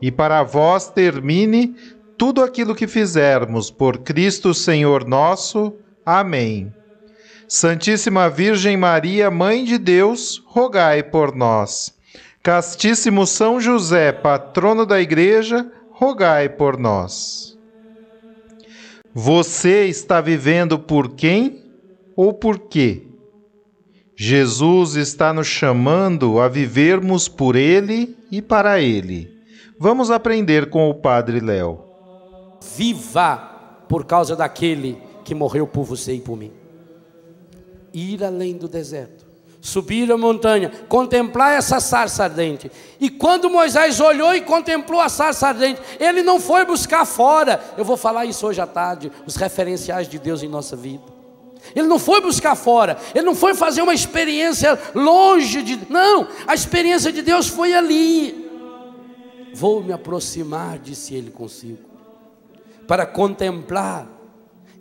e para vós termine tudo aquilo que fizermos por Cristo Senhor nosso. Amém. Santíssima Virgem Maria, Mãe de Deus, rogai por nós. Castíssimo São José, patrono da Igreja, rogai por nós. Você está vivendo por quem ou por quê? Jesus está nos chamando a vivermos por Ele e para Ele. Vamos aprender com o Padre Léo. Viva por causa daquele que morreu por você e por mim. Ir além do deserto, subir a montanha, contemplar essa sarça ardente. E quando Moisés olhou e contemplou a sarça ardente, ele não foi buscar fora. Eu vou falar isso hoje à tarde, os referenciais de Deus em nossa vida. Ele não foi buscar fora, ele não foi fazer uma experiência longe de. Não, a experiência de Deus foi ali. Vou me aproximar, disse ele consigo, para contemplar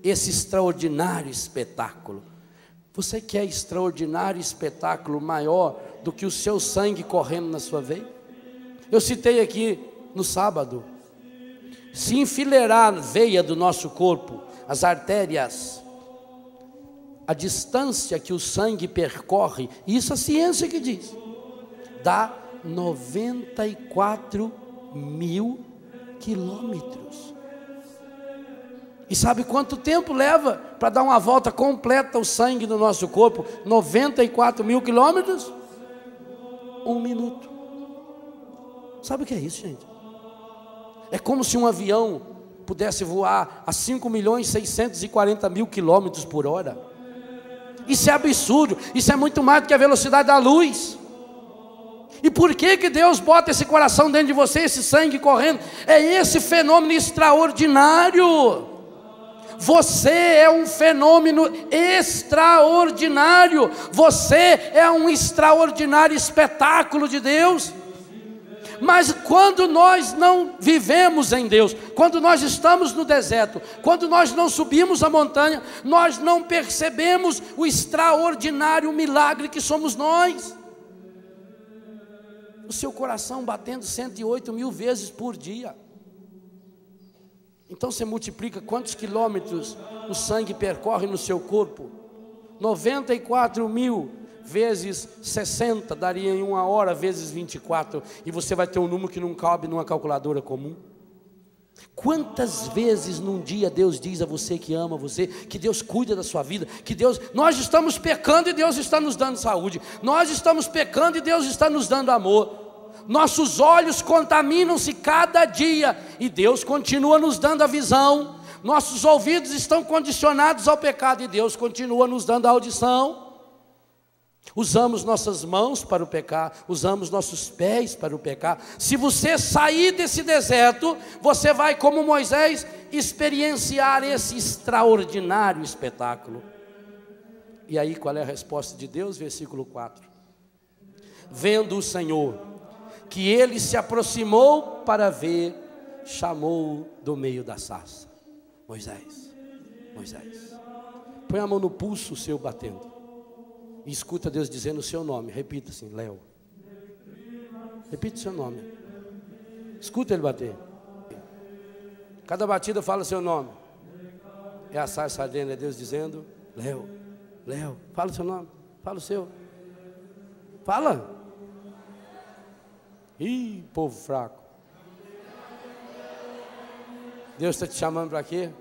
esse extraordinário espetáculo. Você quer extraordinário espetáculo maior do que o seu sangue correndo na sua veia? Eu citei aqui no sábado. Se enfileirar a veia do nosso corpo, as artérias, a distância que o sangue percorre, isso a ciência que diz, dá 94 mil quilômetros. E sabe quanto tempo leva para dar uma volta completa o sangue no nosso corpo? 94 mil quilômetros? Um minuto. Sabe o que é isso, gente? É como se um avião pudesse voar a 5 milhões 640 mil quilômetros por hora. Isso é absurdo, isso é muito mais do que a velocidade da luz. E por que, que Deus bota esse coração dentro de você, esse sangue correndo? É esse fenômeno extraordinário. Você é um fenômeno extraordinário. Você é um extraordinário espetáculo de Deus. Mas quando nós não vivemos em Deus, quando nós estamos no deserto, quando nós não subimos a montanha, nós não percebemos o extraordinário milagre que somos nós o seu coração batendo 108 mil vezes por dia. Então você multiplica quantos quilômetros o sangue percorre no seu corpo? 94 mil vezes 60 daria em uma hora vezes 24. E você vai ter um número que não cabe numa calculadora comum. Quantas vezes num dia Deus diz a você que ama você, que Deus cuida da sua vida, que Deus, nós estamos pecando e Deus está nos dando saúde, nós estamos pecando e Deus está nos dando amor. Nossos olhos contaminam-se cada dia e Deus continua nos dando a visão. Nossos ouvidos estão condicionados ao pecado e Deus continua nos dando a audição. Usamos nossas mãos para o pecar, usamos nossos pés para o pecar. Se você sair desse deserto, você vai, como Moisés, experienciar esse extraordinário espetáculo. E aí, qual é a resposta de Deus? Versículo 4: Vendo o Senhor que ele se aproximou para ver, chamou do meio da sarça: Moisés, Moisés, põe a mão no pulso seu batendo. E escuta Deus dizendo o seu nome. Repita assim, Léo. Repita o seu nome. Escuta ele bater. Cada batida fala seu nome. É a sarça é Deus dizendo, Léo, Léo, fala o seu nome, fala o seu. Fala. Ih, povo fraco. Deus está te chamando para quê?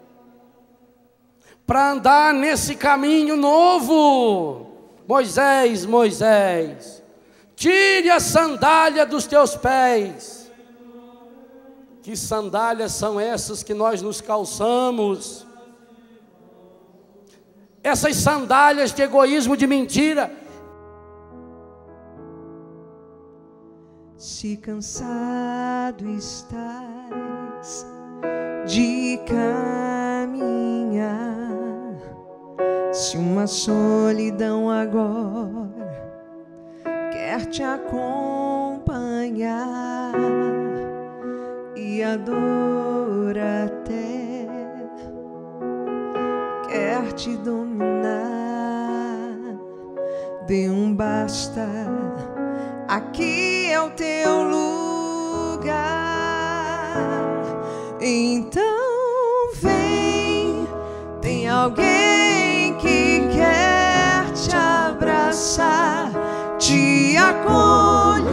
para andar nesse caminho novo. Moisés, Moisés, tire a sandália dos teus pés. Que sandálias são essas que nós nos calçamos? Essas sandálias de egoísmo, de mentira. Se cansado estás de caminhar se uma solidão agora quer te acompanhar e a dor até quer te dominar, dê um basta, aqui é o teu lugar. Então vem, tem alguém abraçar, te acolher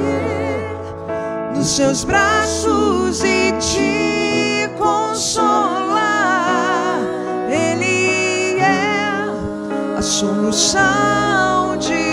nos seus braços e te consolar. Ele é a solução de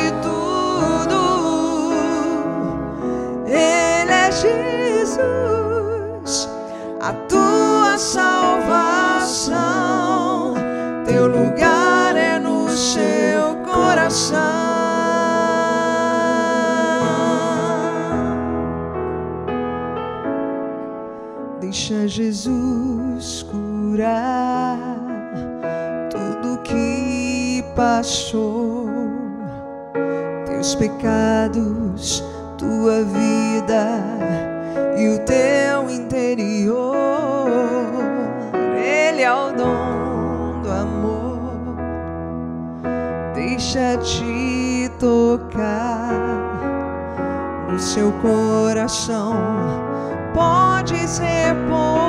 pecados, tua vida e o teu interior. Ele é o dom do amor. Deixa te tocar no seu coração podes repousar.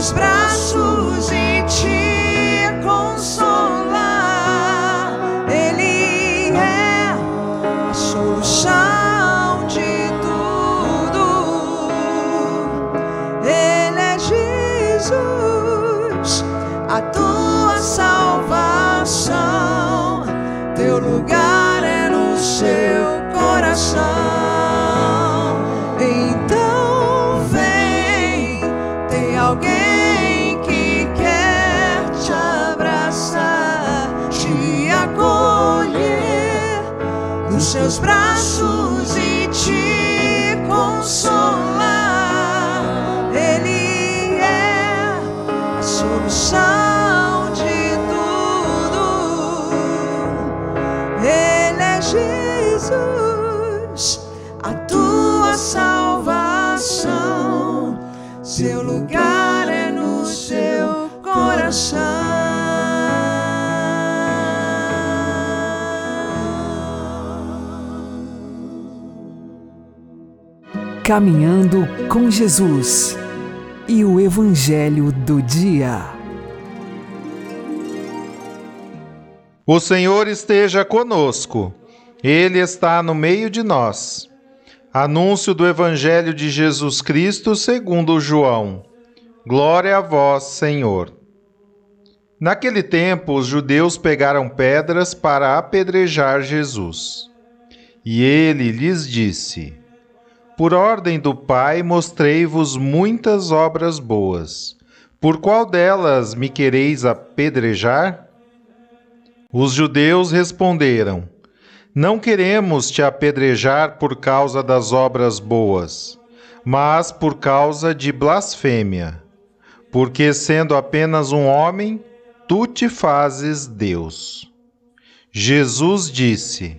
Seus braços e te consolar. Ele é a solução. a tua seus braços Caminhando com Jesus e o Evangelho do Dia. O Senhor esteja conosco. Ele está no meio de nós. Anúncio do Evangelho de Jesus Cristo segundo João. Glória a vós, Senhor. Naquele tempo, os judeus pegaram pedras para apedrejar Jesus. E ele lhes disse: Por ordem do Pai, mostrei-vos muitas obras boas. Por qual delas me quereis apedrejar? Os judeus responderam: não queremos te apedrejar por causa das obras boas, mas por causa de blasfêmia, porque sendo apenas um homem, tu te fazes Deus. Jesus disse: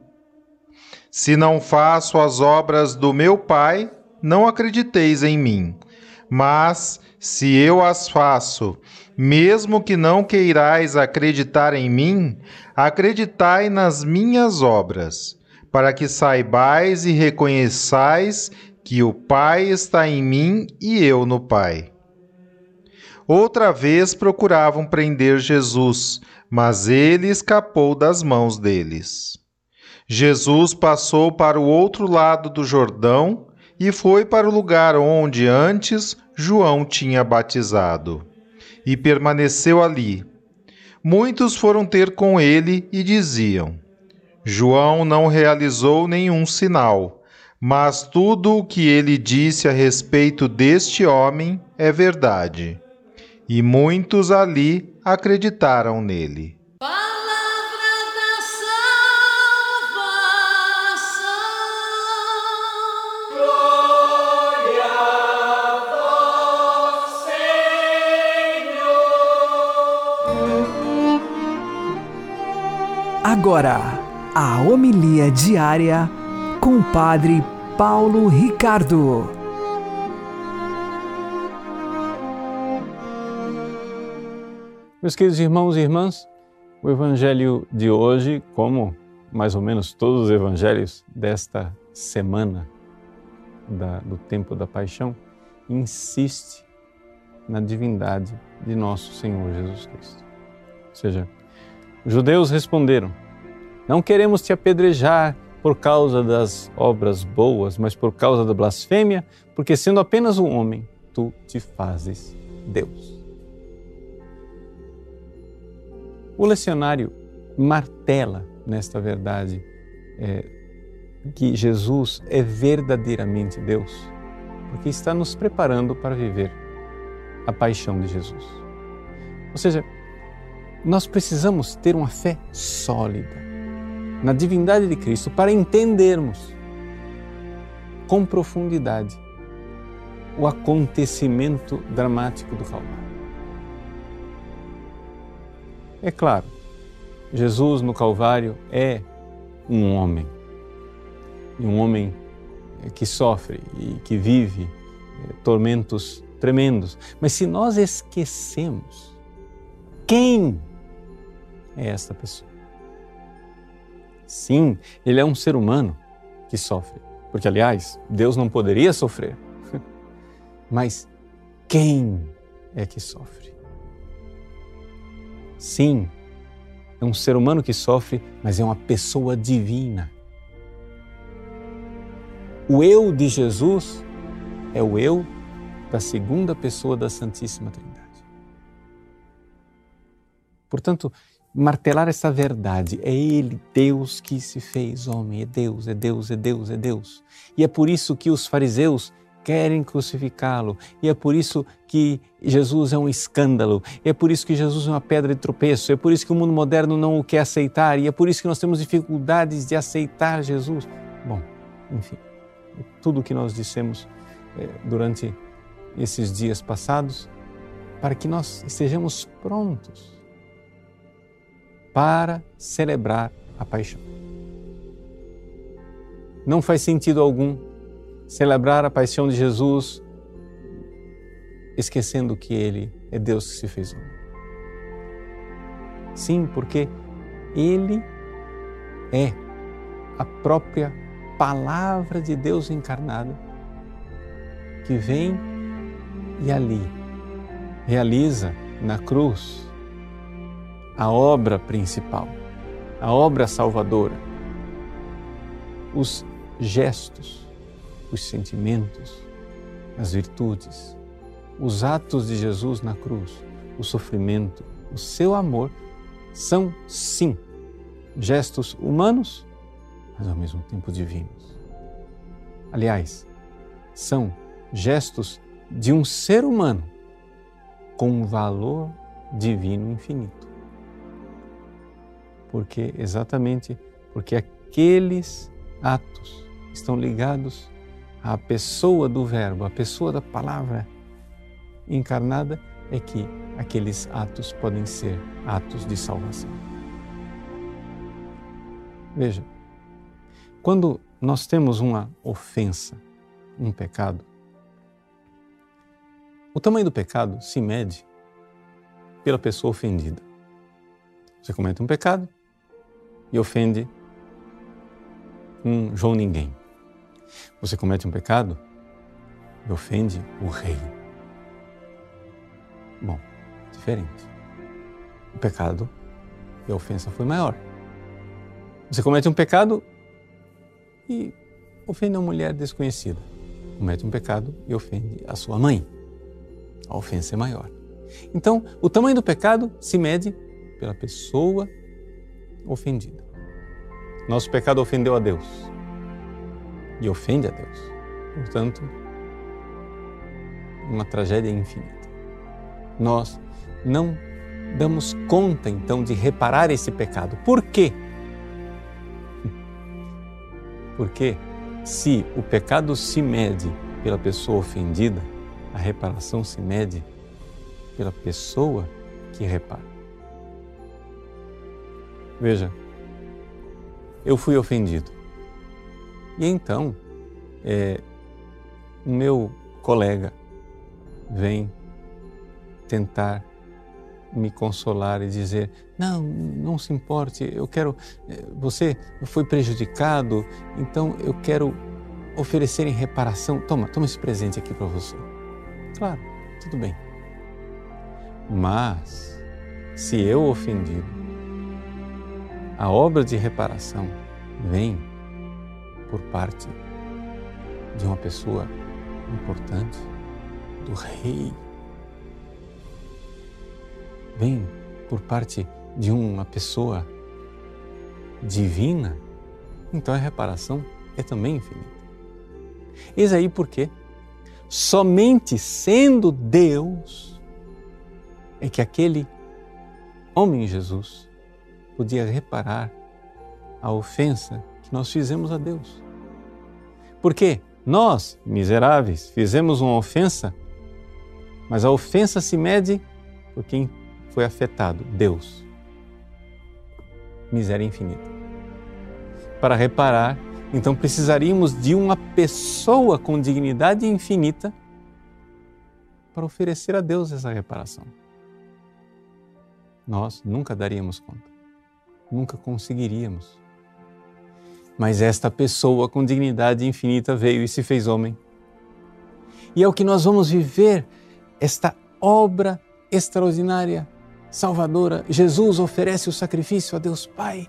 Se não faço as obras do meu Pai, não acrediteis em mim. Mas, se eu as faço, mesmo que não queirais acreditar em mim, acreditai nas minhas obras, para que saibais e reconheçais que o Pai está em mim e eu no Pai. Outra vez procuravam prender Jesus, mas ele escapou das mãos deles. Jesus passou para o outro lado do Jordão e foi para o lugar onde antes João tinha batizado. E permaneceu ali. Muitos foram ter com ele e diziam: João não realizou nenhum sinal, mas tudo o que ele disse a respeito deste homem é verdade. E muitos ali acreditaram nele. Agora, a homilia diária com o Padre Paulo Ricardo. Meus queridos irmãos e irmãs, o Evangelho de hoje, como mais ou menos todos os evangelhos desta semana da, do tempo da paixão, insiste na divindade de nosso Senhor Jesus Cristo. Ou seja, os judeus responderam: Não queremos te apedrejar por causa das obras boas, mas por causa da blasfêmia, porque sendo apenas um homem, tu te fazes Deus. O lecionário martela nesta verdade é, que Jesus é verdadeiramente Deus, porque está nos preparando para viver a paixão de Jesus. Ou seja, nós precisamos ter uma fé sólida na divindade de Cristo para entendermos com profundidade o acontecimento dramático do Calvário. É claro, Jesus no Calvário é um homem, e um homem que sofre e que vive eh, tormentos tremendos. Mas se nós esquecemos quem é esta pessoa. Sim, ele é um ser humano que sofre. Porque, aliás, Deus não poderia sofrer. Mas quem é que sofre? Sim, é um ser humano que sofre, mas é uma pessoa divina. O eu de Jesus é o eu da segunda pessoa da Santíssima Trindade. Portanto, martelar essa verdade. É Ele, Deus, que se fez homem. É Deus, é Deus, é Deus, é Deus. E é por isso que os fariseus querem crucificá-lo. E é por isso que Jesus é um escândalo. E é por isso que Jesus é uma pedra de tropeço. É por isso que o mundo moderno não o quer aceitar. E é por isso que nós temos dificuldades de aceitar Jesus. Bom, enfim, tudo o que nós dissemos eh, durante esses dias passados, para que nós estejamos prontos para celebrar a paixão. Não faz sentido algum celebrar a paixão de Jesus esquecendo que Ele é Deus que se fez homem. Sim, porque Ele é a própria palavra de Deus encarnada que vem e ali realiza na cruz a obra principal, a obra salvadora, os gestos, os sentimentos, as virtudes, os atos de Jesus na cruz, o sofrimento, o seu amor, são sim gestos humanos, mas ao mesmo tempo divinos. Aliás, são gestos de um ser humano com um valor divino infinito porque exatamente porque aqueles atos estão ligados à pessoa do Verbo, à pessoa da palavra encarnada, é que aqueles atos podem ser atos de salvação. Veja, quando nós temos uma ofensa, um pecado, o tamanho do pecado se mede pela pessoa ofendida. Você comete um pecado e ofende um João Ninguém. Você comete um pecado e ofende o rei. Bom, diferente. O pecado e a ofensa foi maior. Você comete um pecado e ofende uma mulher desconhecida. Comete um pecado e ofende a sua mãe. A ofensa é maior. Então, o tamanho do pecado se mede pela pessoa ofendida. Nosso pecado ofendeu a Deus e ofende a Deus. Portanto, uma tragédia infinita. Nós não damos conta então de reparar esse pecado. Por quê? Porque se o pecado se mede pela pessoa ofendida, a reparação se mede pela pessoa que repara. Veja, eu fui ofendido. E então, é, o meu colega vem tentar me consolar e dizer: não, não se importe, eu quero. É, você foi prejudicado, então eu quero oferecer em reparação. Toma, toma esse presente aqui para você. Claro, tudo bem. Mas, se eu ofendido, a obra de reparação vem por parte de uma pessoa importante, do rei. Vem por parte de uma pessoa divina, então a reparação é também infinita. Eis aí porque somente sendo Deus é que aquele homem Jesus podia reparar a ofensa que nós fizemos a Deus. Porque nós, miseráveis, fizemos uma ofensa, mas a ofensa se mede por quem foi afetado, Deus. Miséria infinita. Para reparar, então precisaríamos de uma pessoa com dignidade infinita para oferecer a Deus essa reparação nós nunca daríamos conta, nunca conseguiríamos. Mas esta pessoa com dignidade infinita veio e se fez homem. E é o que nós vamos viver, esta obra extraordinária, salvadora. Jesus oferece o sacrifício a Deus Pai.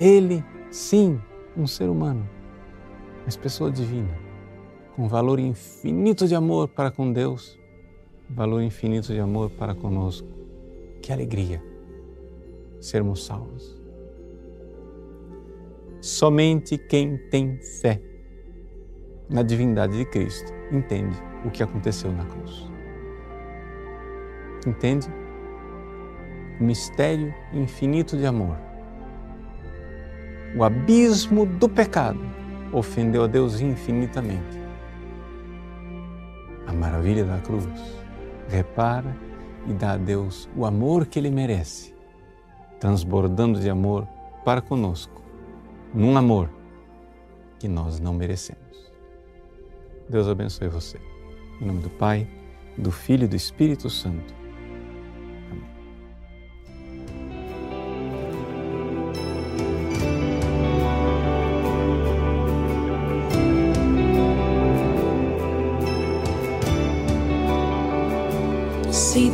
Ele, sim, um ser humano, mas pessoa divina, com valor infinito de amor para com Deus, valor infinito de amor para conosco. Que alegria sermos salvos. Somente quem tem fé na divindade de Cristo entende o que aconteceu na cruz. Entende? O mistério infinito de amor. O abismo do pecado ofendeu a Deus infinitamente. A maravilha da cruz repara e dá a Deus o amor que Ele merece, transbordando de amor para conosco, num amor que nós não merecemos. Deus abençoe você. Em nome do Pai, do Filho e do Espírito Santo. se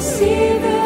see the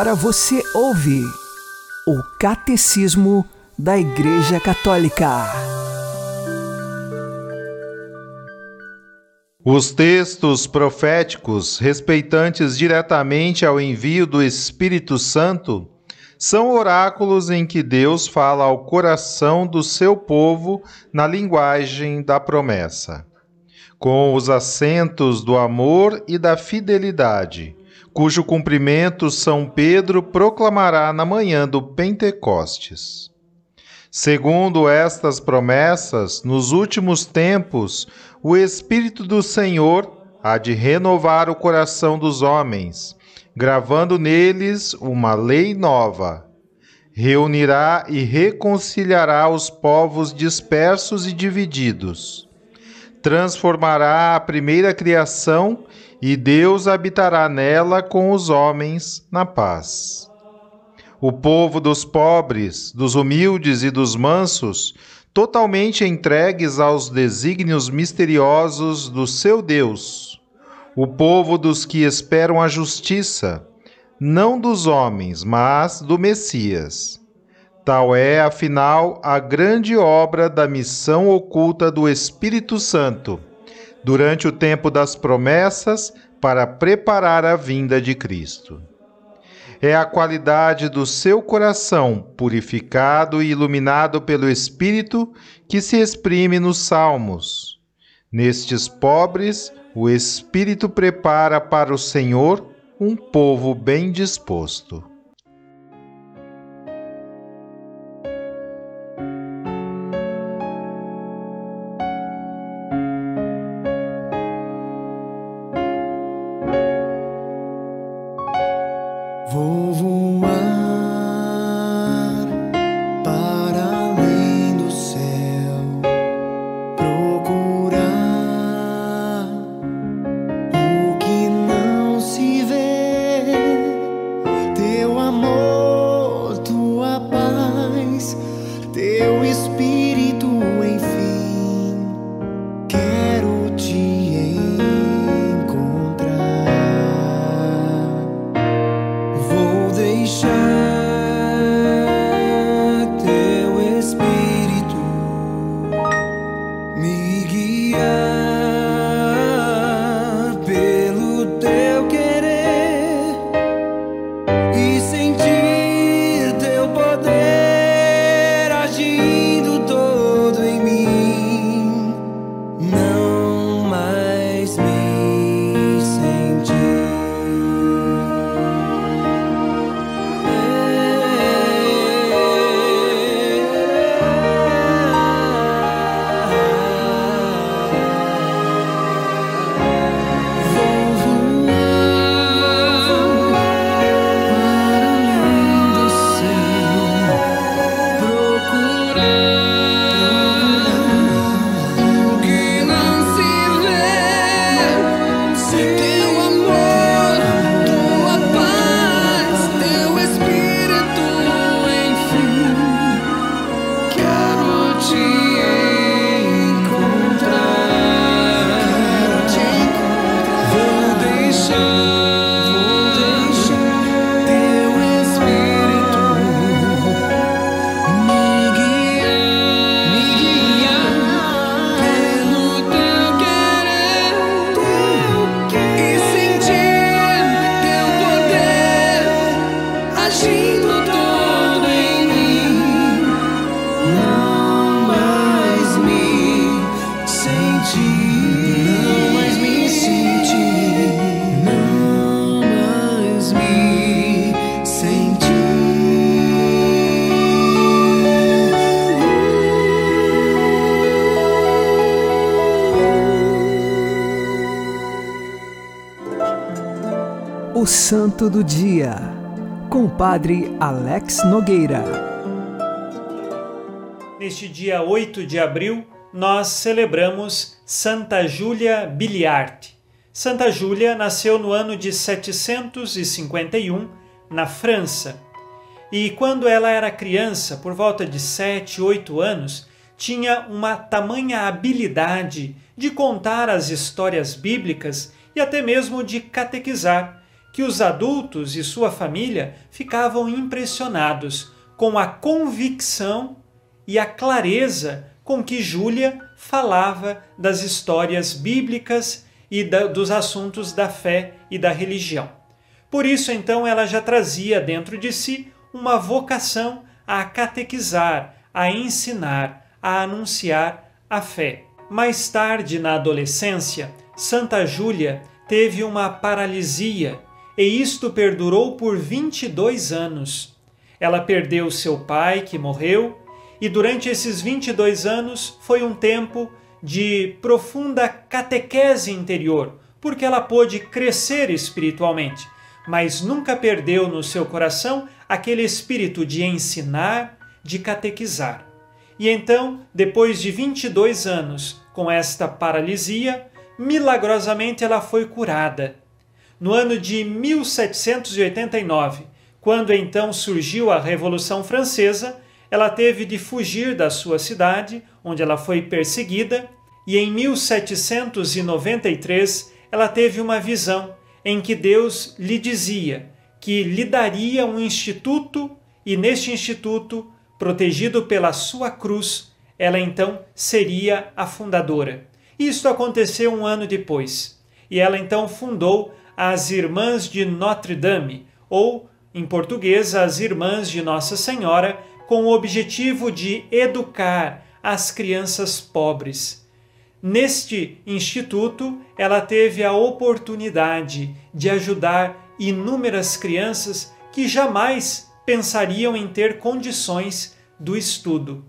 Agora você ouve o Catecismo da Igreja Católica. Os textos proféticos respeitantes diretamente ao envio do Espírito Santo são oráculos em que Deus fala ao coração do seu povo na linguagem da promessa, com os acentos do amor e da fidelidade, cujo cumprimento São Pedro proclamará na manhã do Pentecostes. Segundo estas promessas, nos últimos tempos, o Espírito do Senhor há de renovar o coração dos homens, gravando neles uma lei nova. Reunirá e reconciliará os povos dispersos e divididos. Transformará a primeira criação e Deus habitará nela com os homens na paz. O povo dos pobres, dos humildes e dos mansos totalmente entregues aos desígnios misteriosos do seu Deus, o povo dos que esperam a justiça, não dos homens, mas do Messias. Tal é, afinal, a grande obra da missão oculta do Espírito Santo, durante o tempo das promessas, para preparar a vinda de Cristo. É a qualidade do seu coração, purificado e iluminado pelo Espírito, que se exprime nos Salmos. Nestes pobres, o Espírito prepara para o Senhor um povo bem disposto. Santo do Dia, com o Padre Alex Nogueira. Neste dia 8 de abril, nós celebramos Santa Júlia Biliard. Santa Júlia nasceu no ano de 751, na França. E quando ela era criança, por volta de 7, 8 anos, tinha uma tamanha habilidade de contar as histórias bíblicas e até mesmo de catequizar, que os adultos e sua família ficavam impressionados com a convicção e a clareza com que Júlia falava das histórias bíblicas e da, dos assuntos da fé e da religião. Por isso, então, ela já trazia dentro de si uma vocação a catequizar, a ensinar, a anunciar a fé. Mais tarde, na adolescência, Santa Júlia teve uma paralisia e isto perdurou por 22 anos. Ela perdeu seu pai, que morreu, e durante esses 22 anos foi um tempo de profunda catequese interior, porque ela pôde crescer espiritualmente, mas nunca perdeu no seu coração aquele espírito de ensinar, de catequizar. E então, depois de 22 anos com esta paralisia, milagrosamente ela foi curada. No ano de 1789, quando então surgiu a Revolução Francesa, ela teve de fugir da sua cidade, onde ela foi perseguida, e em 1793 ela teve uma visão em que Deus lhe dizia que lhe daria um instituto e neste instituto, protegido pela sua cruz, ela então seria a fundadora. Isto aconteceu um ano depois, e ela então fundou as Irmãs de Notre Dame, ou, em português, as Irmãs de Nossa Senhora, com o objetivo de educar as crianças pobres. Neste instituto, ela teve a oportunidade de ajudar inúmeras crianças que jamais pensariam em ter condições do estudo.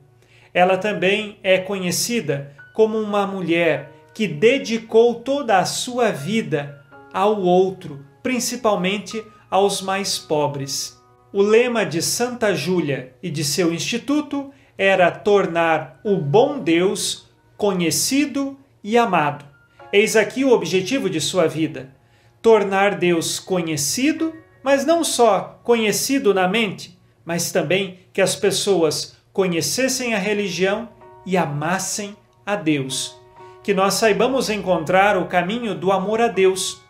Ela também é conhecida como uma mulher que dedicou toda a sua vida ao outro, principalmente aos mais pobres. O lema de Santa Júlia e de seu instituto era tornar o bom Deus conhecido e amado. Eis aqui o objetivo de sua vida: tornar Deus conhecido, mas não só conhecido na mente, mas também que as pessoas conhecessem a religião e amassem a Deus. Que nós saibamos encontrar o caminho do amor a Deus,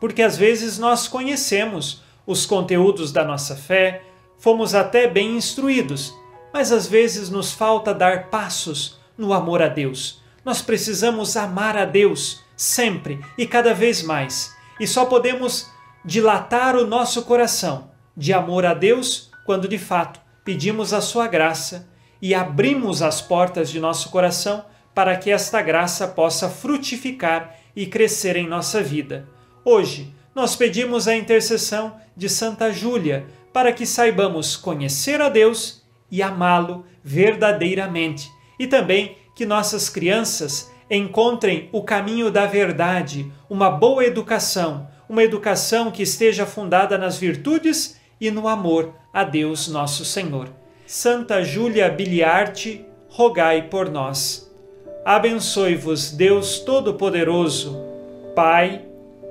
porque às vezes nós conhecemos os conteúdos da nossa fé, fomos até bem instruídos, mas às vezes nos falta dar passos no amor a Deus. Nós precisamos amar a Deus sempre e cada vez mais, e só podemos dilatar o nosso coração de amor a Deus quando de fato pedimos a sua graça e abrimos as portas de nosso coração para que esta graça possa frutificar e crescer em nossa vida. Hoje, nós pedimos a intercessão de Santa Júlia para que saibamos conhecer a Deus e amá-lo verdadeiramente, e também que nossas crianças encontrem o caminho da verdade, uma boa educação, uma educação que esteja fundada nas virtudes e no amor a Deus nosso Senhor. Santa Júlia Biliarte, rogai por nós. Abençoe-vos Deus Todo-Poderoso, Pai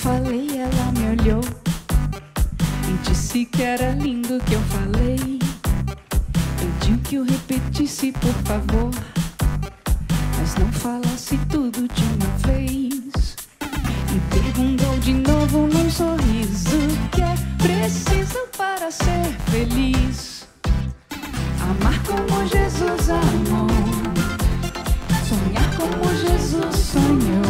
falei, ela me olhou e disse que era lindo o que eu falei. Pediu que eu repetisse, por favor, mas não falasse tudo de uma vez. E perguntou de novo num sorriso que é preciso para ser feliz. Amar como Jesus amou, sonhar como Jesus sonhou,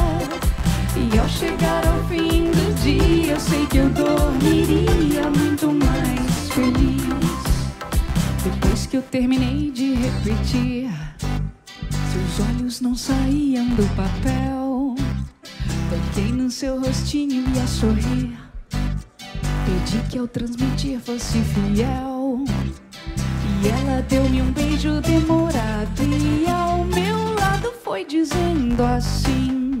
E ao chegar ao fim do dia, eu sei que eu dormiria muito mais feliz. Depois que eu terminei de repetir, seus olhos não saíam do papel. Toquei no seu rostinho e a sorrir. Pedi que ao transmitir fosse fiel. E ela deu-me um beijo demorado. E ao meu lado foi dizendo assim.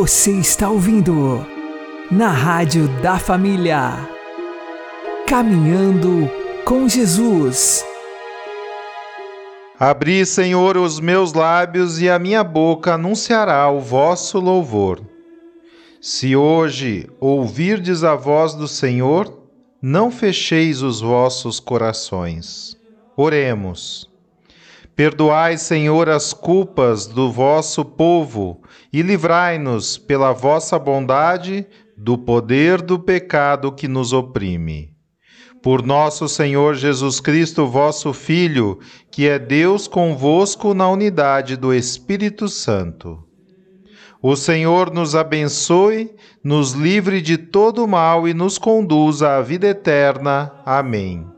Você está ouvindo na Rádio da Família. Caminhando com Jesus. Abri, Senhor, os meus lábios e a minha boca anunciará o vosso louvor. Se hoje ouvirdes a voz do Senhor, não fecheis os vossos corações. Oremos. Perdoai, Senhor, as culpas do vosso povo e livrai-nos, pela vossa bondade, do poder do pecado que nos oprime. Por nosso Senhor Jesus Cristo, vosso Filho, que é Deus convosco na unidade do Espírito Santo. O Senhor nos abençoe, nos livre de todo mal e nos conduza à vida eterna. Amém.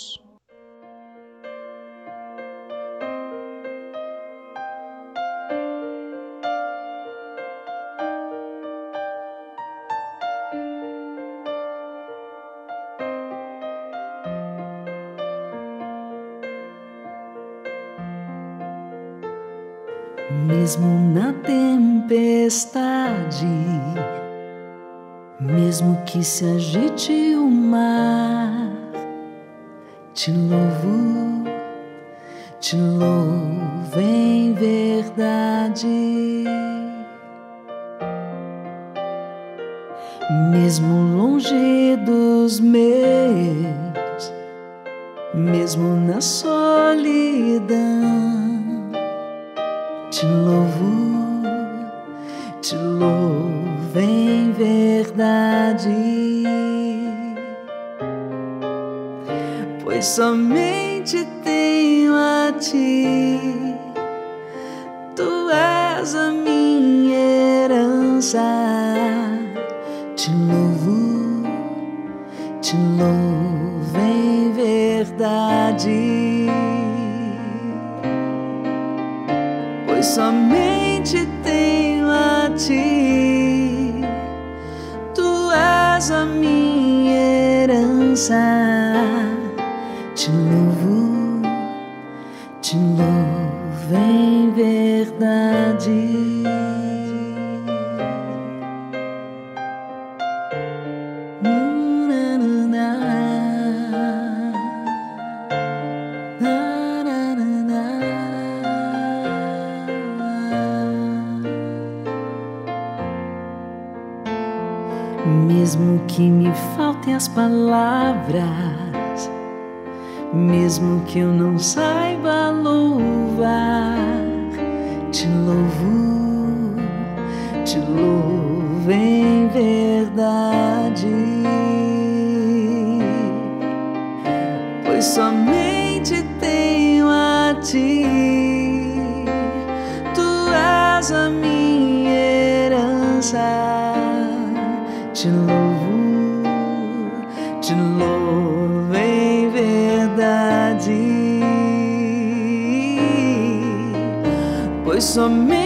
Tempestade, mesmo que se agite o mar, te louvo, te louvo em verdade. Mesmo longe dos meus, mesmo na solidão te louvo, somente tenho a ti, tu és a minha herança. Te louvo, te louvo em verdade. pois somente tenho a ti. Tu és a minha herança. Te louvo, te louvo em verdade, pois somente